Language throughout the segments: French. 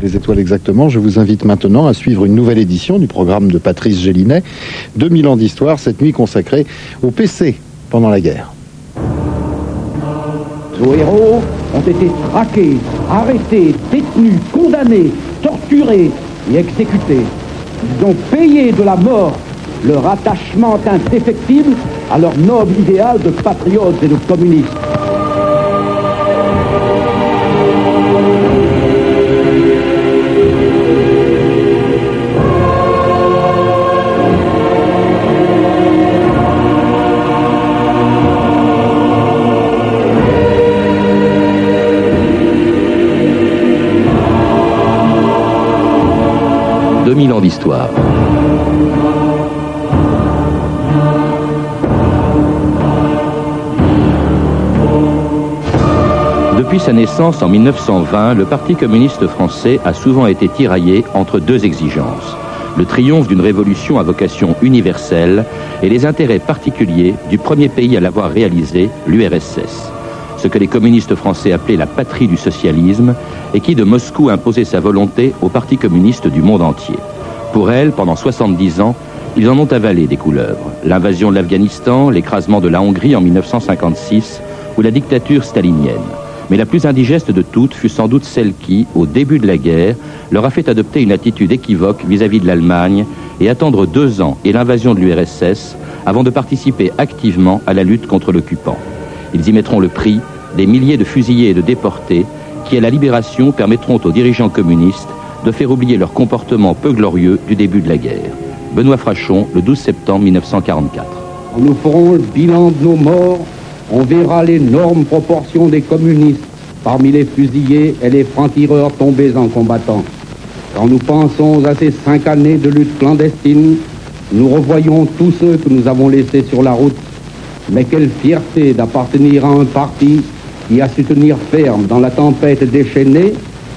Les étoiles exactement, je vous invite maintenant à suivre une nouvelle édition du programme de Patrice Gélinet, 2000 ans d'histoire, cette nuit consacrée au PC pendant la guerre. Nos héros ont été traqués, arrêtés, détenus, condamnés, torturés et exécutés. Ils ont payé de la mort leur attachement indéfectible à leur noble idéal de patriotes et de communistes. Depuis sa naissance en 1920, le Parti communiste français a souvent été tiraillé entre deux exigences. Le triomphe d'une révolution à vocation universelle et les intérêts particuliers du premier pays à l'avoir réalisé, l'URSS. Ce que les communistes français appelaient la patrie du socialisme et qui de Moscou imposait sa volonté au Parti communiste du monde entier. Pour elle, pendant 70 ans, ils en ont avalé des couleuvres. L'invasion de l'Afghanistan, l'écrasement de la Hongrie en 1956 ou la dictature stalinienne. Mais la plus indigeste de toutes fut sans doute celle qui, au début de la guerre, leur a fait adopter une attitude équivoque vis-à-vis -vis de l'Allemagne et attendre deux ans et l'invasion de l'URSS avant de participer activement à la lutte contre l'occupant. Ils y mettront le prix des milliers de fusillés et de déportés qui, à la libération, permettront aux dirigeants communistes de faire oublier leur comportement peu glorieux du début de la guerre. Benoît Frachon, le 12 septembre 1944. Quand nous ferons le bilan de nos morts, on verra l'énorme proportion des communistes parmi les fusillés et les francs-tireurs tombés en combattant. Quand nous pensons à ces cinq années de lutte clandestine, nous revoyons tous ceux que nous avons laissés sur la route. Mais quelle fierté d'appartenir à un parti qui a su tenir ferme dans la tempête déchaînée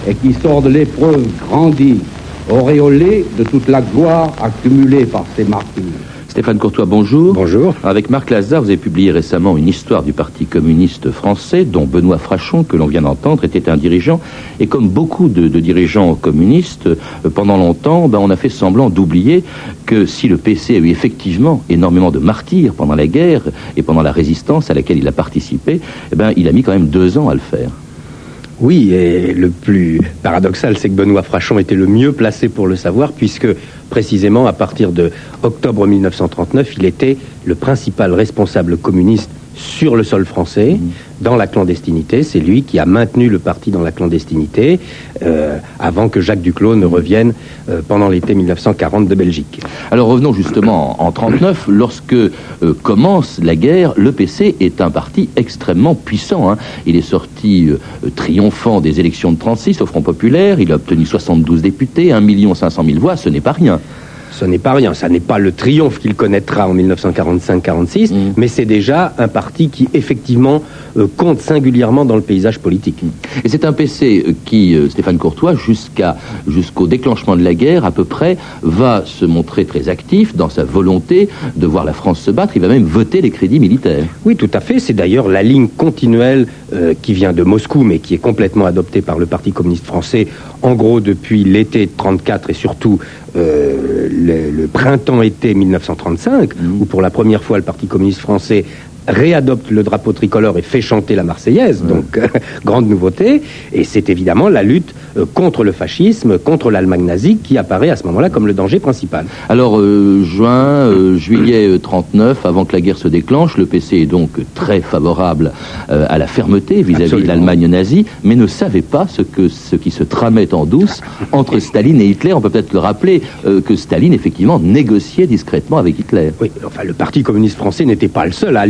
et qui sort de l'épreuve grandi, auréolé de toute la gloire accumulée par ses martyrs. Stéphane Courtois, bonjour. Bonjour. Avec Marc Lazare, vous avez publié récemment une histoire du Parti communiste français, dont Benoît Frachon, que l'on vient d'entendre, était un dirigeant. Et comme beaucoup de, dirigeants communistes, euh, pendant longtemps, ben, on a fait semblant d'oublier que si le PC a eu effectivement énormément de martyrs pendant la guerre et pendant la résistance à laquelle il a participé, eh ben, il a mis quand même deux ans à le faire. Oui, et le plus paradoxal, c'est que Benoît Frachon était le mieux placé pour le savoir, puisque précisément à partir de octobre 1939, il était le principal responsable communiste sur le sol français, mmh. dans la clandestinité. C'est lui qui a maintenu le parti dans la clandestinité euh, avant que Jacques Duclos ne revienne euh, pendant l'été 1940 de Belgique. Alors revenons justement en 39, lorsque euh, commence la guerre, le PC est un parti extrêmement puissant. Hein. Il est sorti triomphant des élections de 36 au Front populaire, il a obtenu 72 députés, 1 500 000 voix, ce n'est pas rien ce n'est pas rien. Ça n'est pas le triomphe qu'il connaîtra en 1945-46, mm. mais c'est déjà un parti qui, effectivement, euh, compte singulièrement dans le paysage politique. Et c'est un PC euh, qui, euh, Stéphane Courtois, jusqu'à, jusqu'au déclenchement de la guerre, à peu près, va se montrer très actif dans sa volonté de voir la France se battre. Il va même voter les crédits militaires. Oui, tout à fait. C'est d'ailleurs la ligne continuelle qui vient de Moscou, mais qui est complètement adoptée par le Parti communiste français, en gros depuis l'été 34 et surtout le, printemps-été 1935, mmh. où pour la première fois le Parti communiste français réadopte le drapeau tricolore et fait chanter la Marseillaise, donc grande nouveauté. Et c'est évidemment la lutte euh, contre le fascisme, contre l'Allemagne nazie, qui apparaît à ce moment-là comme le danger principal. Alors, euh, juin, euh, juillet 39, avant que la guerre se déclenche, le PC est donc très favorable à la fermeté vis-à-vis de l'Allemagne nazie, mais ne savait pas ce, que, ce qui se tramait en douce entre Staline et Hitler. On peut peut-être le rappeler que Staline, effectivement, négociait discrètement avec Hitler. Oui, enfin, le Parti communiste français n'était pas le seul à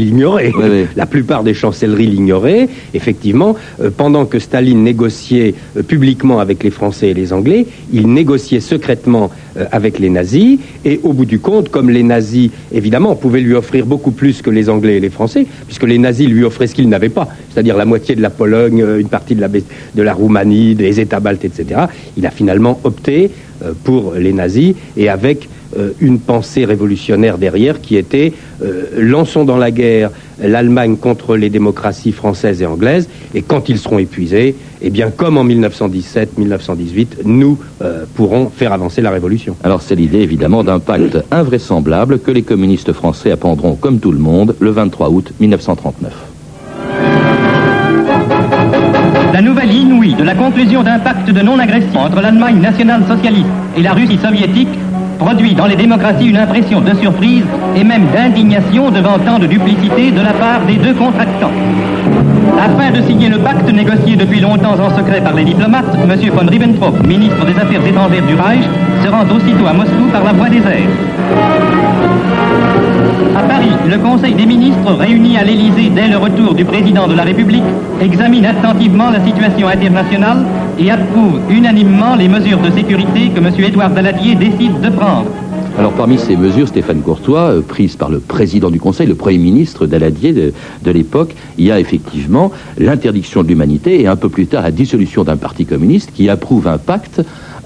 La plupart des chancelleries l'ignoraient. Effectivement, pendant que Staline négociait publiquement avec les Français et les Anglais, il négociait secrètement euh, avec les nazis, et au bout du compte, comme les nazis, évidemment, pouvaient lui offrir beaucoup plus que les Anglais et les Français, puisque les nazis lui offraient ce qu'ils n'avaient pas, c'est-à-dire la moitié de la Pologne, euh, une partie de la, de la Roumanie, des États baltes, etc., il a finalement opté euh, pour les nazis, et avec euh, une pensée révolutionnaire derrière qui était euh, lançons dans la guerre l'Allemagne contre les démocraties françaises et anglaises, et quand ils seront épuisés, eh bien, comme en 1917-1918, nous euh, pourrons faire avancer la révolution. Alors, c'est l'idée, évidemment, d'un pacte invraisemblable que les communistes français apprendront, comme tout le monde, le 23 août 1939. La nouvelle inouïe de la conclusion d'un pacte de non-agression entre l'Allemagne nationale-socialiste et la Russie soviétique produit dans les démocraties une impression de surprise et même d'indignation devant tant de duplicité de la part des deux contractants. Afin de signer le pacte négocié depuis longtemps en secret par les diplomates, M. von Ribbentrop, ministre des Affaires étrangères du Reich, se rend aussitôt à Moscou par la voie des airs. À Paris, le Conseil des ministres, réuni à l'Élysée dès le retour du président de la République, examine attentivement la situation internationale et approuve unanimement les mesures de sécurité que M. Édouard Daladier décide de prendre. Alors parmi ces mesures, Stéphane Courtois, euh, prises par le président du Conseil, le Premier ministre Daladier de, de l'époque, il y a effectivement l'interdiction de l'humanité et un peu plus tard la dissolution d'un parti communiste qui approuve un pacte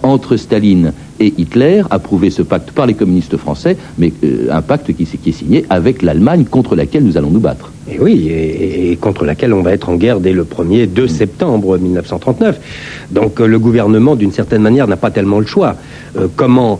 entre Staline et Hitler, approuvé ce pacte par les communistes français, mais euh, un pacte qui, qui est signé avec l'Allemagne contre laquelle nous allons nous battre. Et oui, et, et contre laquelle on va être en guerre dès le 1er 2 septembre 1939. Donc euh, le gouvernement, d'une certaine manière, n'a pas tellement le choix. Euh, comment,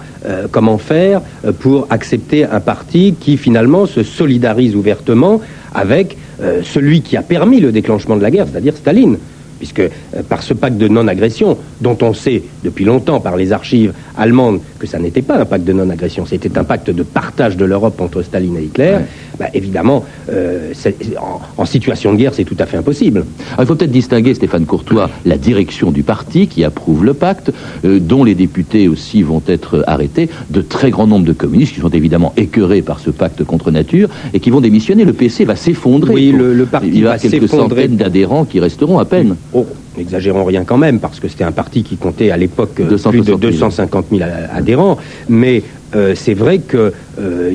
comment faire pour accepter un parti qui finalement se solidarise ouvertement avec celui qui a permis le déclenchement de la guerre, c'est-à-dire Staline? Puisque euh, par ce pacte de non-agression, dont on sait depuis longtemps par les archives allemandes que ça n'était pas un pacte de non-agression, c'était un pacte de partage de l'Europe entre Staline et Hitler, bah, évidemment, euh, en, en situation de guerre, c'est tout à fait impossible. Alors, il faut peut-être distinguer, Stéphane Courtois, la direction du parti qui approuve le pacte, euh, dont les députés aussi vont être arrêtés, de très grand nombre de communistes qui sont évidemment écœurés par ce pacte contre nature et qui vont démissionner. Le PC va s'effondrer. Oui, le- le parti il y aura va quelques centaines d'adhérents qui resteront à peine. Oh, n'exagérons rien quand même, parce que c'était un parti qui comptait à l'époque euh, 260 plus de 000. 250 000 a- adhérents, mais euh, c'est vrai qu'il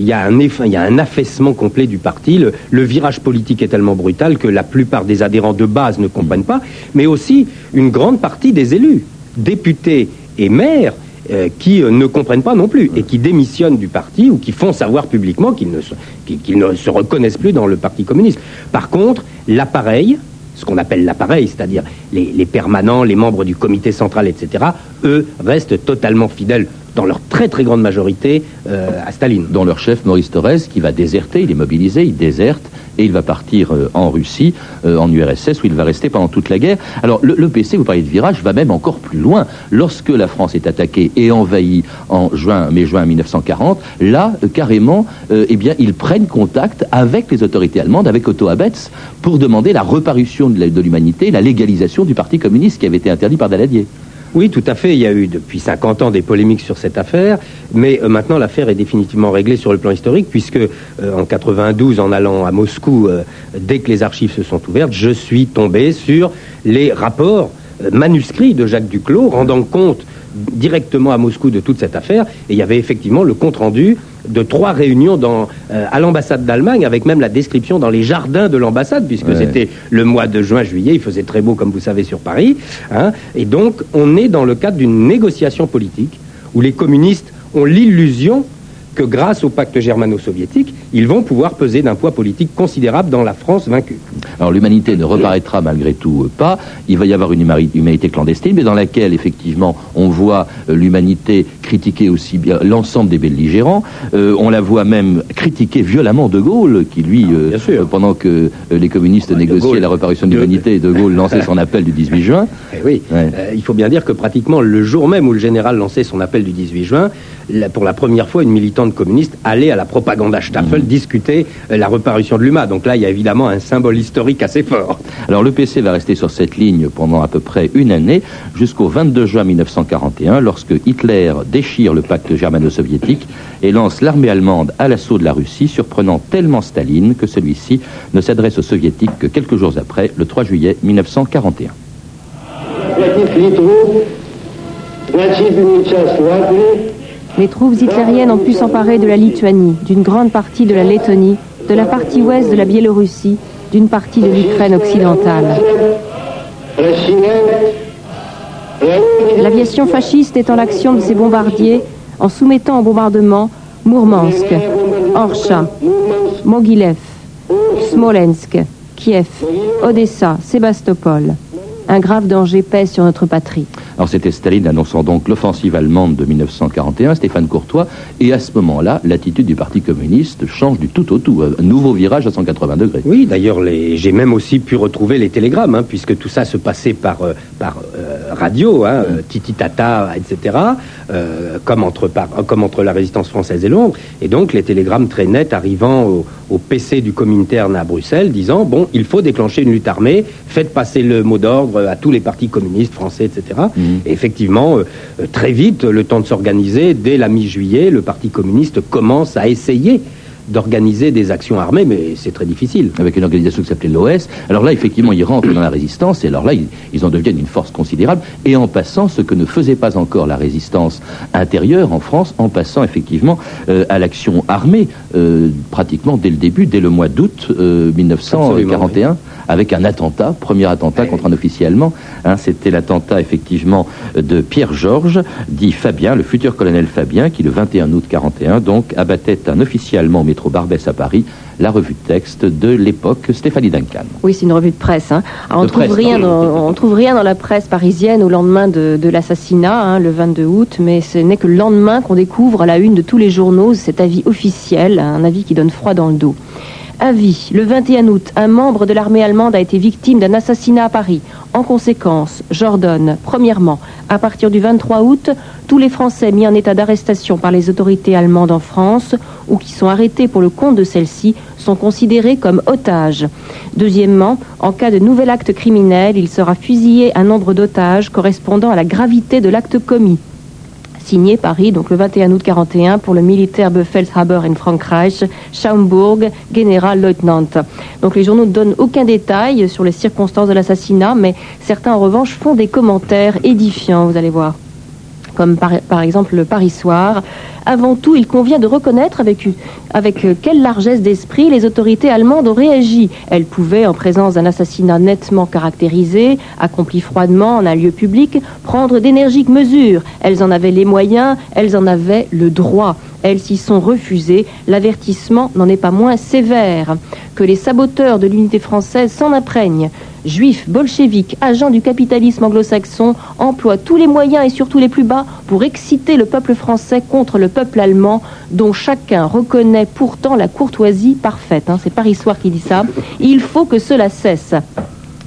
y, a un eff- il y a un affaissement complet du parti. Le, le virage politique est tellement brutal que la plupart des adhérents de base ne comprennent pas, mais aussi une grande partie des élus, députés et maires, euh, qui euh, ne comprennent pas non plus et qui démissionnent du parti ou qui font savoir publiquement qu'ils ne, se- qu'ils- qu'ils ne se reconnaissent plus dans le Parti communiste. Par contre, l'appareil, ce qu'on appelle l'appareil, c'est-à-dire les, permanents, les membres du comité central, etc., eux restent totalement fidèles, dans leur très très grande majorité, euh, à Staline. dont leur chef Maurice Thorez, qui va déserter, il est mobilisé, il déserte, et il va partir euh, en Russie, euh, en URSS, où il va rester pendant toute la guerre. Alors le, PC, vous parlez de virage, va même encore plus loin. Lorsque la France est attaquée et envahie en juin, mai-juin 1940, là, carrément, eh bien, ils prennent contact avec les autorités allemandes, avec Otto Abetz, pour demander la reparution de l'humanité, la légalisation du Parti communiste qui avait été interdit par Daladier. Oui, tout à fait. Il y a eu depuis 50 ans des polémiques sur cette affaire, mais euh, maintenant l'affaire est définitivement réglée sur le plan historique, puisque euh, en 92, en allant à Moscou, euh, dès que les archives se sont ouvertes, je suis tombé sur les rapports manuscrits de Jacques Duclos rendant compte directement à Moscou de toute cette affaire, et il y avait effectivement le compte rendu de trois réunions dans, euh, à l'ambassade d'Allemagne, avec même la description dans les jardins de l'ambassade, puisque Ouais. c'était le mois de juin-juillet, il faisait très beau, comme vous savez, sur Paris. hein. et donc, on est dans le cadre d'une négociation politique où les communistes ont l'illusion que grâce au pacte germano-soviétique, ils vont pouvoir peser d'un poids politique considérable dans la France vaincue. Alors l'humanité ne reparaîtra malgré tout euh, pas. Il va y avoir une humanité clandestine, mais dans laquelle effectivement on voit euh, l'humanité critiquer aussi bien l'ensemble des belligérants. Euh, on la voit même critiquer violemment De Gaulle, qui lui, euh, euh, pendant que les communistes Ouais, négociaient Gaulle- la réparation de l'humanité, De Gaulle lançait son appel du 18 juin. Eh oui, Ouais. Il faut bien dire que pratiquement le jour même où le général lançait son appel du 18 juin, pour la première fois, une militante communiste allait à la propaganda Staffel discuter euh, la reparution de l'UMA. Donc là, il y a évidemment un symbole historique assez fort. Alors le PC va rester sur cette ligne pendant à peu près une année, jusqu'au 22 juin 1941, lorsque Hitler déchire le pacte germano-soviétique et lance l'armée allemande à l'assaut de la Russie, surprenant tellement Staline que celui-ci ne s'adresse aux soviétiques que quelques jours après, le 3 juillet 1941. захватив Литву, значительную часть Латвии, Les troupes hitlériennes ont pu s'emparer de la Lituanie, d'une grande partie de la Lettonie, de la partie ouest de la Biélorussie, d'une partie de l'Ukraine occidentale. L'aviation fasciste est en de ses bombardiers en soumettant au bombardement Mourmansk, Orcha, Mogilev, Smolensk, Kiev, Odessa, Sébastopol. Un grave danger pèse sur notre patrie. Alors c'était Staline annonçant donc l'offensive allemande de 1941, Stéphane Courtois, et à ce moment-là, l'attitude du Parti communiste change du tout au tout, un nouveau virage à 180 degrés. Oui, d'ailleurs, les... j'ai même aussi pu retrouver les télégrammes, hein, puisque tout ça se passait par, euh, par euh, radio, hein, euh, Titi Tata, etc., euh, comme, entre, par- comme entre la résistance française et Londres. Et donc, les télégrammes très nets arrivant au, au PC du Comintern à Bruxelles, disant bon, il faut déclencher une lutte armée, faites passer le mot d'ordre à tous les partis communistes français, etc. Et effectivement, euh, très vite, le temps de s'organiser, dès la mi-juillet, le Parti communiste commence à essayer d'organiser des actions armées, mais c'est très difficile. avec une organisation qui s'appelait l'OS. Alors là, effectivement, ils rentrent dans la résistance, et alors là, ils, ils en deviennent une force considérable, et en passant ce que ne faisait pas encore la résistance intérieure en France, en passant effectivement euh, à l'action armée, euh, pratiquement dès le début, dès le mois d'août euh, 1941, avec un attentat, premier attentat contre un officier allemand. Hein, C'était l'attentat effectivement de Pierre Georges, dit Fabien, le futur colonel Fabien, qui le 21 août 41, donc, abattait un officier allemand au métro Barbès à Paris, la revue de texte de l'époque Stéphanie Duncan. Oui, c'est une revue de presse. hein. Alors, on De trouve rien, dans, on trouve rien dans la presse parisienne au lendemain de, de l'assassinat, hein, le 22 août, mais ce n'est que le lendemain qu'on découvre à la une de tous les journaux cet avis officiel, un avis qui donne froid dans le dos. Avis, le 21 août, un membre de l'armée allemande a été victime d'un assassinat à Paris. En conséquence, j'ordonne, premièrement, à partir du 23 août, tous les Français mis en état d'arrestation par les autorités allemandes en France ou qui sont arrêtés pour le compte de celles-ci sont considérés comme otages. Deuxièmement, en cas de nouvel acte criminel, il sera fusillé un nombre d'otages correspondant à la gravité de l'acte commis signé Paris, donc le 21 août 41, pour le militaire Befehlshaber in Frankreich, Schaumburg, Generalleutnant. Donc les journaux ne donnent aucun détail sur les circonstances de l'assassinat, mais certains en revanche font des commentaires édifiants, vous allez voir comme par, exemple le Paris Soir. Avant tout, il convient de reconnaître avec, quelle largesse d'esprit les autorités allemandes ont réagi. Elles pouvaient, en présence d'un assassinat nettement caractérisé, accompli froidement en un lieu public, prendre d'énergiques mesures. Elles en avaient les moyens, elles en avaient le droit. Elles s'y sont refusées. L'avertissement n'en est pas moins sévère. Que les saboteurs de l'unité française s'en imprègnent. Juifs, bolcheviques, agents du capitalisme anglo-saxon emploient tous les moyens et surtout les plus bas pour exciter le peuple français contre le peuple allemand, dont chacun reconnaît pourtant la courtoisie parfaite. hein. C'est Paris Soir qui dit ça. Il faut que cela cesse.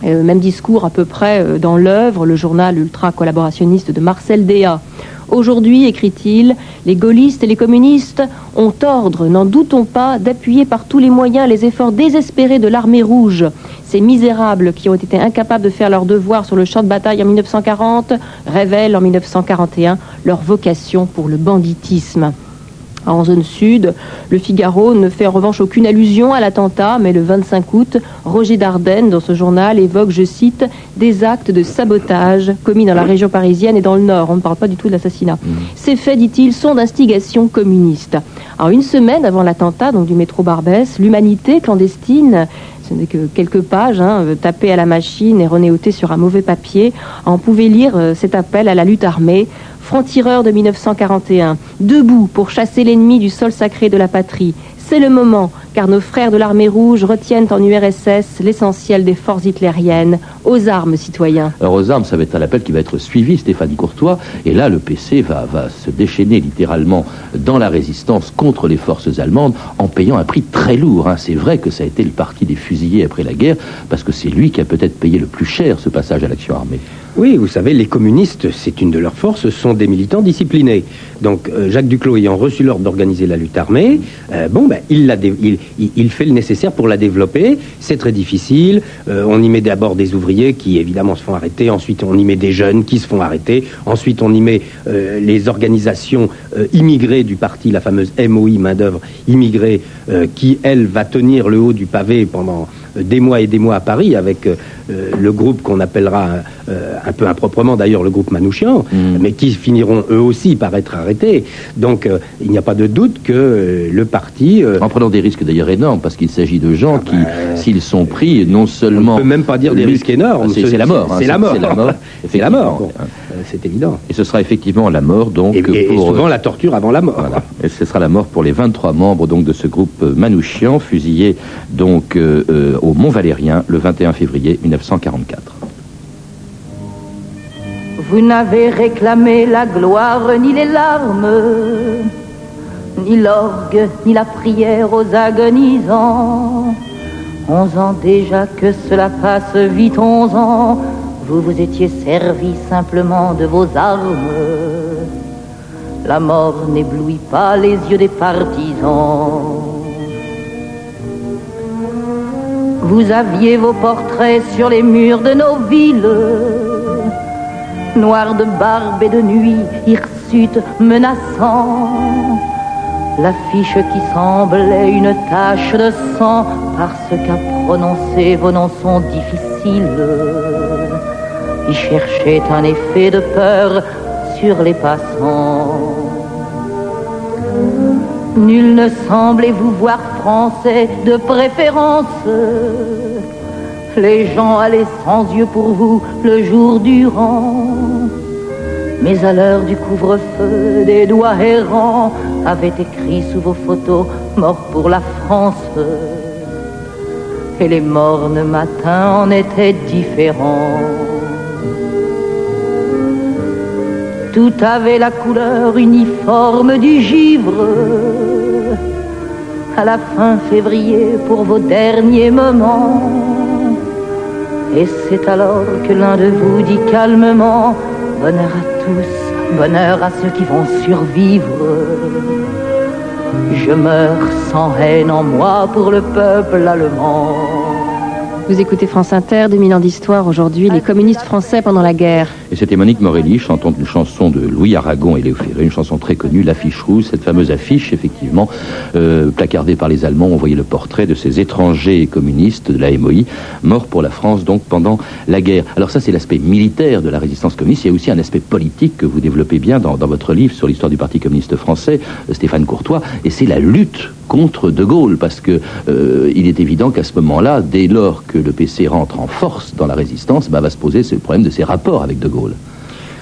Euh, même discours à peu près euh, dans l'œuvre, le journal ultra-collaborationniste de Marcel Déat. Aujourd'hui, écrit-il, les gaullistes et les communistes ont ordre, n'en doutons pas, d'appuyer par tous les moyens les efforts désespérés de l'armée rouge. Ces misérables qui ont été incapables de faire leur devoir sur le champ de bataille en 1940 révèlent en 1941 leur vocation pour le banditisme. En zone sud, le Figaro ne fait en revanche aucune allusion à l'attentat, mais le 25 août, Roger Dardenne, dans ce journal, évoque, je cite, des actes de sabotage commis dans la région parisienne et dans le Nord. On ne parle pas du tout de l'assassinat. Ces faits, dit-il, sont d'instigation communiste. Alors, une semaine avant l'attentat, donc du métro Barbès, l'humanité clandestine ce n'est que quelques pages, hein, euh, tapées à la machine et renéotées sur un mauvais papier. On pouvait lire euh, cet appel à la lutte armée. Franc-tireur de 1941, debout pour chasser l'ennemi du sol sacré de la patrie. C'est le moment, car nos frères de l'armée rouge retiennent en URSS l'essentiel des forces hitlériennes. Aux armes, citoyens. Alors aux armes, ça va être un appel qui va être suivi, Stéphanie Courtois, et là le PC va, se déchaîner littéralement dans la résistance contre les forces allemandes en payant un prix très lourd. hein. C'est vrai que ça a été le parti des fusillés après la guerre, parce que c'est lui qui a peut-être payé le plus cher ce passage à l'action armée. Oui, vous savez, les communistes, c'est une de leurs forces, sont des militants disciplinés. Donc, euh, Jacques Duclos ayant reçu l'ordre d'organiser la lutte armée, euh, bon, ben, il, fait le nécessaire pour la développer. C'est très difficile. Euh, on y met d'abord des ouvriers qui, évidemment, se font arrêter. Ensuite, on y met des jeunes qui se font arrêter. Ensuite, on y met les organisations immigrées du parti, la fameuse MOI, main-d'œuvre immigrée, qui, elle, va tenir le haut du pavé pendant des mois et des mois à Paris avec euh, le groupe qu'on appellera euh, un peu improprement d'ailleurs le groupe Manouchian, mais qui finiront eux aussi par être arrêtés. Donc euh, il n'y a pas de doute que le parti... En prenant des risques d'ailleurs énormes, parce qu'il s'agit de gens qui, s'ils sont pris, non on seulement... ne peut même pas dire des risques énormes. C'est c'est la mort. hein. C'est la mort. C'est la mort. C'est évident. Et ce sera effectivement la mort, donc, Et, et- et pour... souvent la torture avant la mort. Voilà. Et ce sera la mort pour les 23 membres donc de ce groupe Manouchian, fusillés donc euh, euh, au Mont Valérien le 21 février 1944. Vous n'avez réclamé la gloire ni les larmes, ni l'orgue, ni la prière aux agonisants. Onze ans déjà que cela passe vite, onze ans, vous vous étiez servi simplement de vos armes. La mort n'éblouit pas les yeux des partisans. Vous aviez vos portraits sur les murs de nos villes noir de barbe et de nuit, hirsute menaçant. L'affiche qui semblait une tache de sang, parce qu'à prononcer vos noms sont difficiles, y cherchait un effet de peur sur les passants. Nul ne semblait vous voir français de préférence. Les gens allaient sans yeux pour vous le jour durant. Mais à l'heure du couvre-feu, des doigts errants avaient écrit sous vos photos Mort pour la France. Et les mornes matins en étaient différents. Tout avait la couleur uniforme du givre. À la fin février, pour vos derniers moments. Et c'est alors que l'un de vous dit calmement Bonheur à tous, bonheur à ceux qui vont survivre. Je meurs sans haine en moi pour le peuple allemand. Vous écoutez France Inter, 2000 ans d'histoire aujourd'hui, les communistes français pendant la guerre. Et c'était Monique Morelli chantant une chanson de Louis Aragon et Léo Ferré, une chanson très connue, l'affiche rouge, cette fameuse affiche, effectivement, euh, placardée par les Allemands, on voyait le portrait de ces étrangers communistes de la MOI, morts pour la France, donc, pendant la guerre. Alors ça, c'est l'aspect militaire de la résistance communiste. Il y a aussi un aspect politique que vous développez bien dans, votre livre sur l'histoire du Parti communiste français, euh, Stéphane Courtois, et c'est la lutte contre De Gaulle, parce que euh, il est évident qu'à ce moment-là, dès lors que le PC rentre en force dans la résistance, bah, va se poser ce problème de ses rapports avec De Gaulle.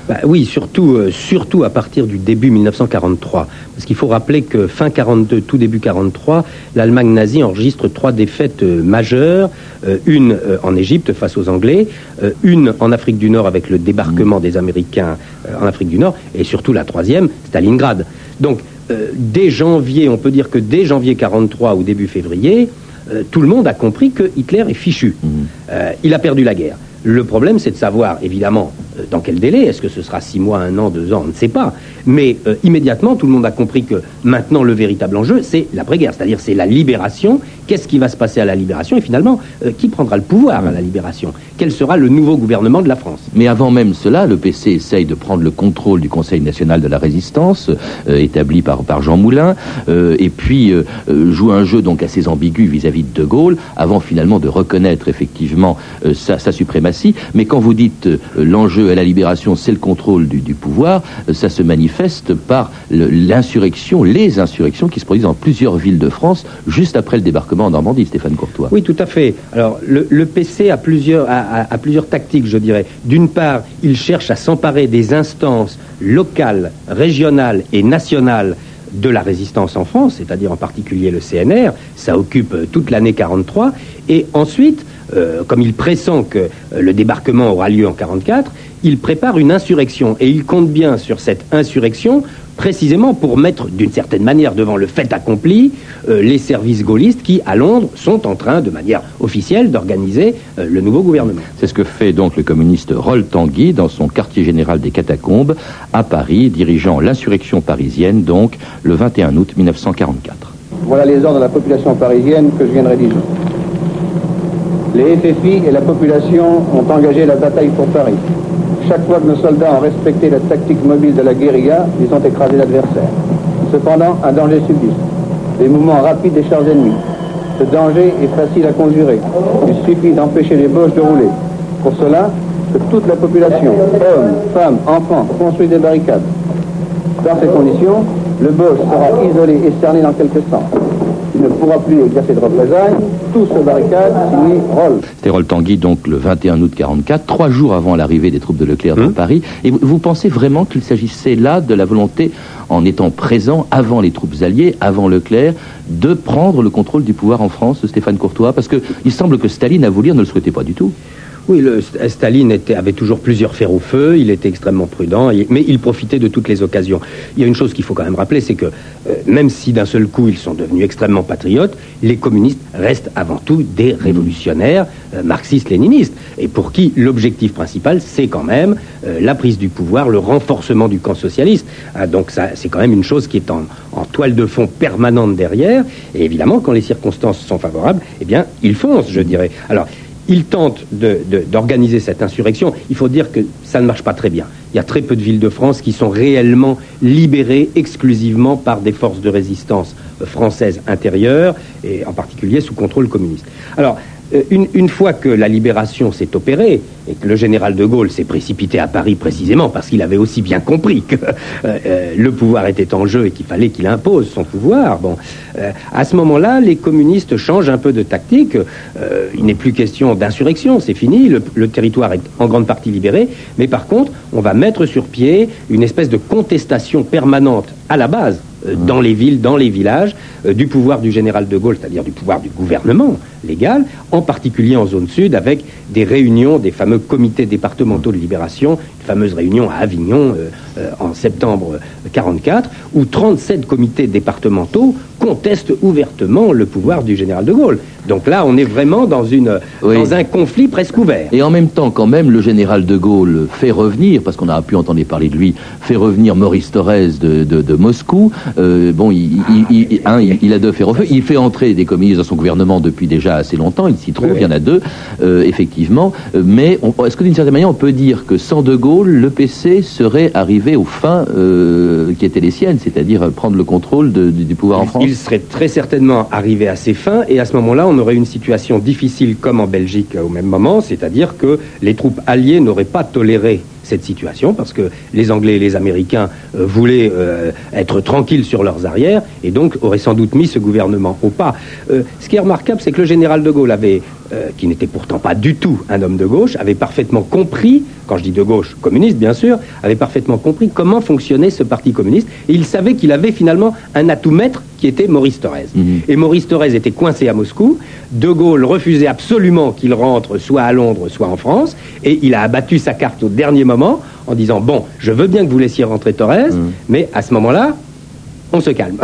Bah oui, surtout, euh, surtout à partir du début 1943. Parce qu'il faut rappeler que fin 42, tout début 43, l'Allemagne nazie enregistre trois défaites euh, majeures. Euh, une en Égypte face aux Anglais, une en Afrique du Nord avec le débarquement des Américains en Afrique du Nord, et surtout la troisième, Stalingrad. Donc, dès janvier, on peut dire que dès janvier 43 ou début février, tout le monde a compris que Hitler est fichu. Euh, il a perdu la guerre. Le problème, c'est de savoir, évidemment, dans quel délai? Est-ce que ce sera six mois, un an, deux ans? On ne sait pas. Mais euh, immédiatement, tout le monde a compris que maintenant, le véritable enjeu, c'est l'après-guerre. C'est-à-dire, c'est la libération. Qu'est-ce qui va se passer à la libération? Et finalement, euh, qui prendra le pouvoir à la libération? Quel sera le nouveau gouvernement de la France Mais avant même cela, le PC essaye de prendre le contrôle du Conseil national de la résistance, euh, établi par, par Jean Moulin, euh, et puis euh, euh, joue un jeu donc assez ambigu vis-à-vis de De Gaulle, avant finalement de reconnaître effectivement euh, sa, sa suprématie. Mais quand vous dites euh, l'enjeu à la libération, c'est le contrôle du, du pouvoir, euh, ça se manifeste par le- l'insurrection, les insurrections qui se produisent dans plusieurs villes de France juste après le débarquement en Normandie, Stéphane Courtois. Oui, tout à fait. Alors, le, le PC a plusieurs, a, a plusieurs tactiques, je dirais. D'une part, il cherche à s'emparer des instances locales, régionales et nationales de la résistance en France, c'est-à-dire en particulier le CNR. Ça occupe euh, toute l'année 43. Et ensuite, euh, comme il pressent que euh, le débarquement aura lieu en 44, il prépare une insurrection. Et il compte bien sur cette insurrection précisément pour mettre d'une certaine manière devant le fait accompli euh, les services gaullistes qui, à Londres, sont en train, de manière officielle, d'organiser euh, le nouveau gouvernement. C'est ce que fait donc le communiste Roll Tanguy dans son quartier général des Catacombes à Paris, dirigeant l'insurrection parisienne donc le 21 août 1944. Voilà les ordres de la population parisienne que je viens de rédiger. Les FFI et la population ont engagé la bataille pour Paris. Chaque fois que nos soldats ont respecté la tactique mobile de la guérilla, ils ont écrasé l'adversaire. Cependant, un danger subsiste. Des mouvements rapides des chars ennemis. Ce danger est facile à conjurer. Il suffit d'empêcher les Boches de rouler. Pour cela, que toute la population, hommes, femmes, enfants, construit des barricades. Dans ces conditions, le Boche sera isolé et cerné dans quelques sens. ne pourra plus exercer de représailles, tous se barricadent, signé Roll. C'était Roll Tanguy, donc le 21 août 44, trois jours avant l'arrivée des troupes de Leclerc dans Paris. Et vous, vous pensez vraiment qu'il s'agissait là de la volonté, en étant présent avant les troupes alliées, avant Leclerc, de prendre le contrôle du pouvoir en France, Stéphane Courtois? Parce qu'il semble que Staline, à vous lire, ne le souhaitait pas du tout. Oui, le, Staline avait toujours plusieurs fers au feu, il était extrêmement prudent, mais il profitait de toutes les occasions. Il y a une chose qu'il faut quand même rappeler, c'est que euh, même si d'un seul coup ils sont devenus extrêmement patriotes, les communistes restent avant tout des révolutionnaires euh, marxistes-léninistes, et pour qui l'objectif principal, c'est quand même euh, la prise du pouvoir, le renforcement du camp socialiste. Ah, donc c'est quand même une chose qui est en, en toile de fond permanente derrière, et évidemment, quand les circonstances sont favorables, eh bien, ils foncent, je dirais. Alors, il tente d'organiser cette insurrection. Il faut dire que ça ne marche pas très bien. Il y a très peu de villes de France qui sont réellement libérées exclusivement par des forces de résistance euh, françaises intérieures, et en particulier sous contrôle communiste. Une, une fois que la libération s'est opérée et que le général de Gaulle s'est précipité à Paris précisément parce qu'il avait aussi bien compris que euh, euh, le pouvoir était en jeu et qu'il fallait qu'il impose son pouvoir, euh, à ce moment-là, les communistes changent un peu de tactique. Euh, il n'est plus question d'insurrection, c'est fini. Le, territoire est en grande partie libéré. Mais par contre, on va mettre sur pied une espèce de contestation permanente à la base, euh, dans les villes, dans les villages, euh, du pouvoir du général de Gaulle, c'est-à-dire du pouvoir du gouvernement légal, en particulier en zone sud, avec des réunions des fameux comités départementaux de libération, une fameuse réunion à Avignon euh, euh, en septembre 44, où 37 comités départementaux contestent ouvertement le pouvoir du général de Gaulle. Donc là, on est vraiment dans, une, Oui. dans un conflit presque ouvert. Et en même temps, quand même, le général de Gaulle fait revenir, parce qu'on a pu entendre parler de lui, fait revenir Maurice Thorez de, de- de Moscou. Euh, bon, il, il- il- hein, il- il a deux fers au feu. Il fait entrer des communistes dans son gouvernement depuis déjà assez longtemps. Il s'y trouve, Oui, il y en a deux, euh, effectivement. Euh, Mais est-ce que d'une certaine manière, on peut dire que sans de Gaulle, le PC serait arrivé aux fins euh, qui étaient les siennes, c'est-à-dire prendre le contrôle de- du, du pouvoir en France? Il serait très certainement arrivé à ses fins et à ce moment-là, on aurait une situation difficile comme en Belgique au même moment, c'est-à-dire que les troupes alliées n'auraient pas toléré cette situation parce que les Anglais et les Américains euh, voulaient euh, être tranquilles sur leurs arrières et donc auraient sans doute mis ce gouvernement au pas. Euh, ce qui est remarquable, c'est que le général de Gaulle avait, euh, qui n'était pourtant pas du tout un homme de gauche, avait parfaitement compris, quand je dis de gauche, communiste bien sûr, avait parfaitement compris comment fonctionnait ce parti communiste et il savait qu'il avait finalement un atout maître qui était Maurice Thorez. Et Maurice Thorez était coincé à Moscou. De Gaulle refusait absolument qu'il rentre soit à Londres, soit en France. Et il a abattu sa carte au dernier moment en disant Bon, je veux bien que vous laissiez rentrer Thorez, mais à ce moment-là, on se calme.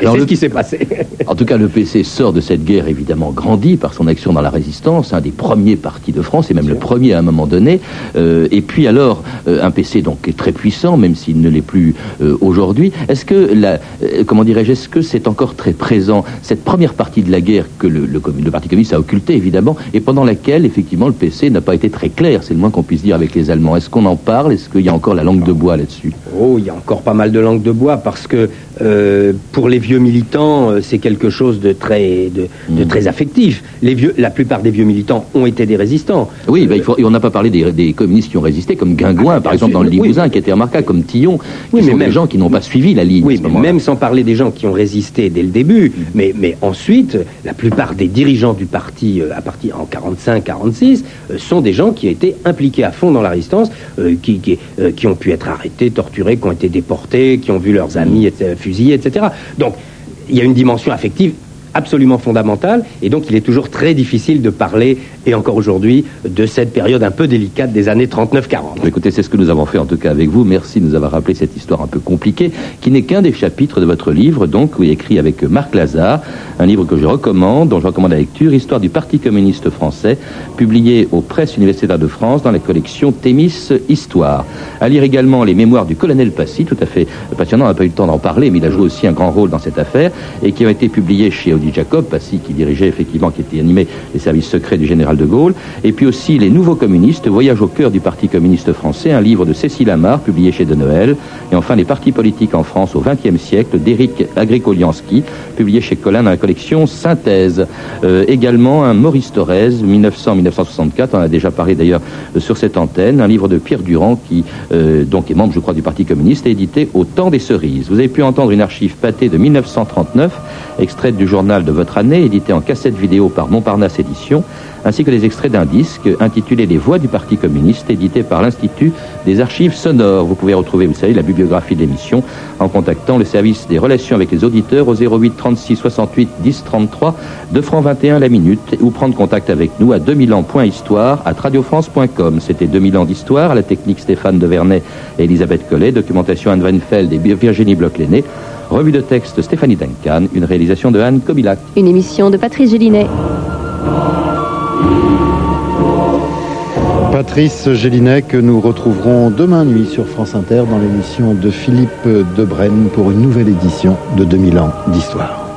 Alors, c'est le- ce qui s'est passé. En tout cas, le PC sort de cette guerre évidemment grandi par son action dans la résistance, un des premiers partis de France et même le premier à un moment donné. Euh, et puis alors, euh, un PC donc est très puissant, même s'il ne l'est plus euh, aujourd'hui. Est-ce que la, comment dirais-je, est-ce que c'est encore très présent cette première partie de la guerre que le, le, le Parti communiste a occulté évidemment et pendant laquelle effectivement le PC n'a pas été très clair, c'est le moins qu'on puisse dire avec les Allemands. Est-ce qu'on en parle? Est-ce qu'il y a encore la langue de bois là-dessus? Oh, il y a encore pas mal de langue de bois parce que euh, pour les vieux militants, euh, c'est quelque chose de très, de, de très affectif. Les vieux, la plupart des vieux militants ont été des résistants. Oui, bah, il faut, et on n'a pas parlé des, des communistes qui ont résisté, comme Guingouin, par exemple, dans le sûr, oui. Limousin, qui était remarquable, comme Tillon, qui Oui, mais sont même- des gens qui n'ont pas suivi la ligne. Oui, mais même sans parler des gens qui ont résisté dès le début, mais, mais ensuite, la plupart des dirigeants du parti, euh, à partir en 45-46, euh, sont des gens qui ont été impliqués à fond dans la résistance, qui, qui, qui ont pu être arrêtés, torturés, qui ont été déportés, qui ont vu leurs amis etc., etc. Donc, il y a une dimension affective absolument fondamentale, et donc il est toujours très difficile de parler, et encore aujourd'hui, de cette période un peu délicate des années 39-40. Écoutez, c'est ce que nous avons fait en tout cas avec vous. Merci de nous avoir rappelé cette histoire un peu compliquée, qui n'est qu'un des chapitres de votre livre, donc, oui, écrit avec Marc Lazare, un livre que je recommande, dont je recommande la lecture, Histoire du Parti communiste français, publié aux presses universitaires de France dans la collection Thémis Histoire. À lire également les mémoires du colonel Passy, tout à fait passionnant, on n'a pas eu le temps d'en parler, mais il a joué aussi un grand rôle dans cette affaire, et qui ont été publiés chez Jacob, Passy qui dirigeait effectivement, qui était animé les services secrets du général de Gaulle, et puis aussi Les Nouveaux communistes, Voyage au cœur du Parti communiste français, un livre de Cécile Amar, publié chez De Noël, et enfin Les partis politiques en France au XXe siècle, d'Éric Agricolianski, publié chez Colin dans la collection Synthèse. Euh, également un Maurice Thorez, 1900-1964, on a déjà parlé d'ailleurs euh, sur cette antenne, un livre de Pierre Durand qui euh, donc est membre, je crois, du Parti communiste, édité au temps des cerises. Vous avez pu entendre une archive pâtée de 1939, extraite du journal de votre année, édité en cassette vidéo par Montparnasse Éditions, ainsi que les extraits d'un disque intitulé Les Voix du Parti communiste, édité par l'Institut des archives sonores. Vous pouvez retrouver, vous savez, la bibliographie de l'émission en contactant le service des relations avec les auditeurs au 08 36 68 10 33 2 francs 21 la minute ou prendre contact avec nous à 2000 ans.histoire à radiofrance.com. C'était 2000 ans d'histoire, la technique Stéphane Devernay et Elisabeth Collet, documentation Anne Weinfeld et Virginie Bloch-Léné. Revue de texte Stéphanie Duncan, une réalisation de Anne Kobilac. Une émission de Patrice Gélinet. Patrice Gélinet que nous retrouverons demain nuit sur France Inter dans l'émission de Philippe Debrenne pour une nouvelle édition de 2000 ans d'histoire.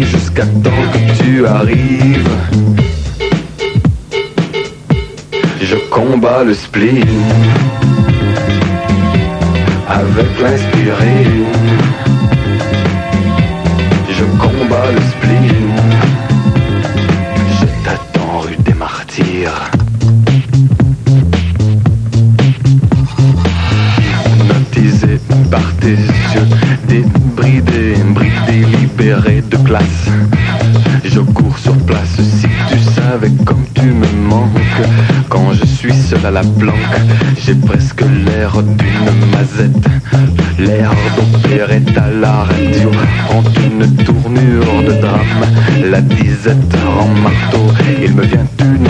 Jusqu'à temps que tu arrives. Je combats le spleen avec l'inspiré. Je combats le Je cours sur place si tu savais comme tu me manques. Quand je suis seul à la planque, j'ai presque l'air d'une mazette. L'air d'opérette à la radio prend une tournure de drame. La disette rend marteau, il me vient une